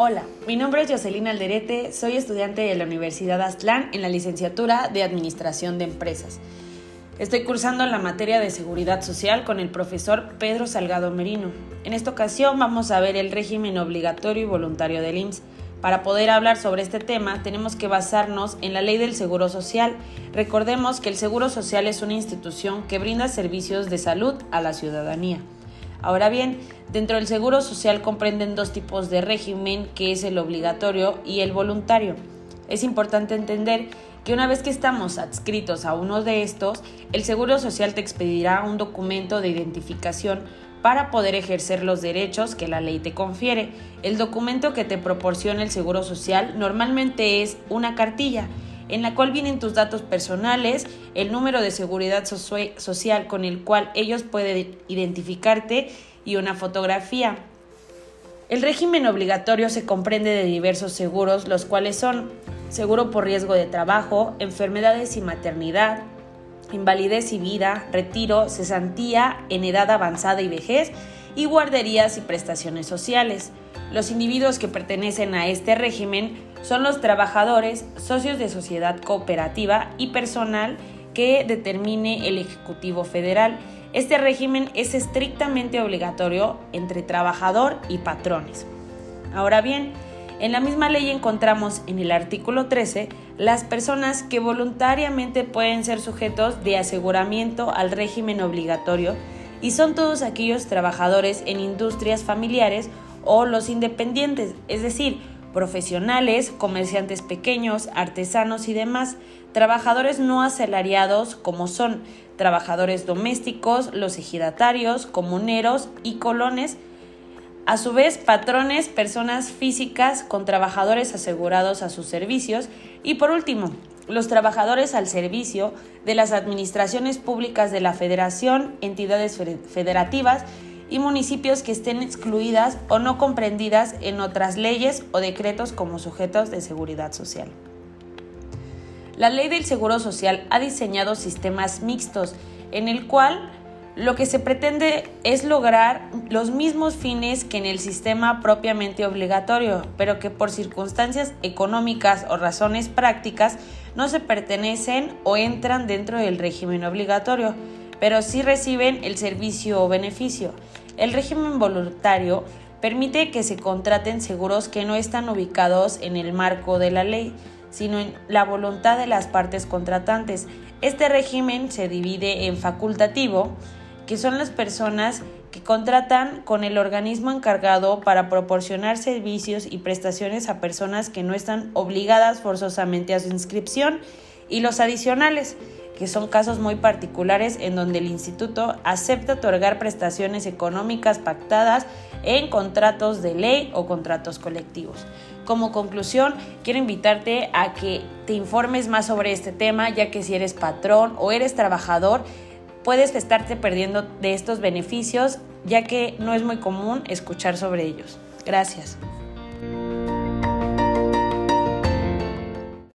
Hola, mi nombre es Jocelyn Alderete, soy estudiante de la Universidad Aztlán en la licenciatura de Administración de Empresas. Estoy cursando la materia de Seguridad Social con el profesor Pedro Salgado Merino. En esta ocasión vamos a ver el régimen obligatorio y voluntario del IMSS. Para poder hablar sobre este tema tenemos que basarnos en la ley del Seguro Social. Recordemos que el Seguro Social es una institución que brinda servicios de salud a la ciudadanía. Ahora bien, dentro del Seguro Social comprenden dos tipos de régimen, que es el obligatorio y el voluntario. Es importante entender que una vez que estamos adscritos a uno de estos, el Seguro Social te expedirá un documento de identificación para poder ejercer los derechos que la ley te confiere. El documento que te proporciona el Seguro Social normalmente es una cartilla en la cual vienen tus datos personales, el número de seguridad social con el cual ellos pueden identificarte y una fotografía. El régimen obligatorio se comprende de diversos seguros, los cuales son seguro por riesgo de trabajo, enfermedades y maternidad, invalidez y vida, retiro, cesantía en edad avanzada y vejez, y guarderías y prestaciones sociales. Los individuos que pertenecen a este régimen son los trabajadores, socios de sociedad cooperativa y personal que determine el Ejecutivo Federal. Este régimen es estrictamente obligatorio entre trabajador y patrones. Ahora bien, en la misma ley encontramos en el artículo 13 las personas que voluntariamente pueden ser sujetos de aseguramiento al régimen obligatorio y son todos aquellos trabajadores en industrias familiares o los independientes, es decir, profesionales, comerciantes pequeños, artesanos y demás, trabajadores no asalariados como son trabajadores domésticos, los ejidatarios, comuneros y colones, a su vez patrones, personas físicas con trabajadores asegurados a sus servicios. Y por último, los trabajadores al servicio de las administraciones públicas de la Federación, entidades federativas y municipios que estén excluidas o no comprendidas en otras leyes o decretos como sujetos de seguridad social. La ley del Seguro Social ha diseñado sistemas mixtos en el cual lo que se pretende es lograr los mismos fines que en el sistema propiamente obligatorio, pero que por circunstancias económicas o razones prácticas no se pertenecen o entran dentro del régimen obligatorio, pero sí reciben el servicio o beneficio. El régimen voluntario permite que se contraten seguros que no están ubicados en el marco de la ley, sino en la voluntad de las partes contratantes. Este régimen se divide en facultativo, que son las personas que contratan con el organismo encargado para proporcionar servicios y prestaciones a personas que no están obligadas forzosamente a su inscripción, y los adicionales, que son casos muy particulares en donde el instituto acepta otorgar prestaciones económicas pactadas en contratos de ley o contratos colectivos. Como conclusión, quiero invitarte a que te informes más sobre este tema, ya que si eres patrón o eres trabajador, puedes estarte perdiendo de estos beneficios ya que no es muy común escuchar sobre ellos. Gracias.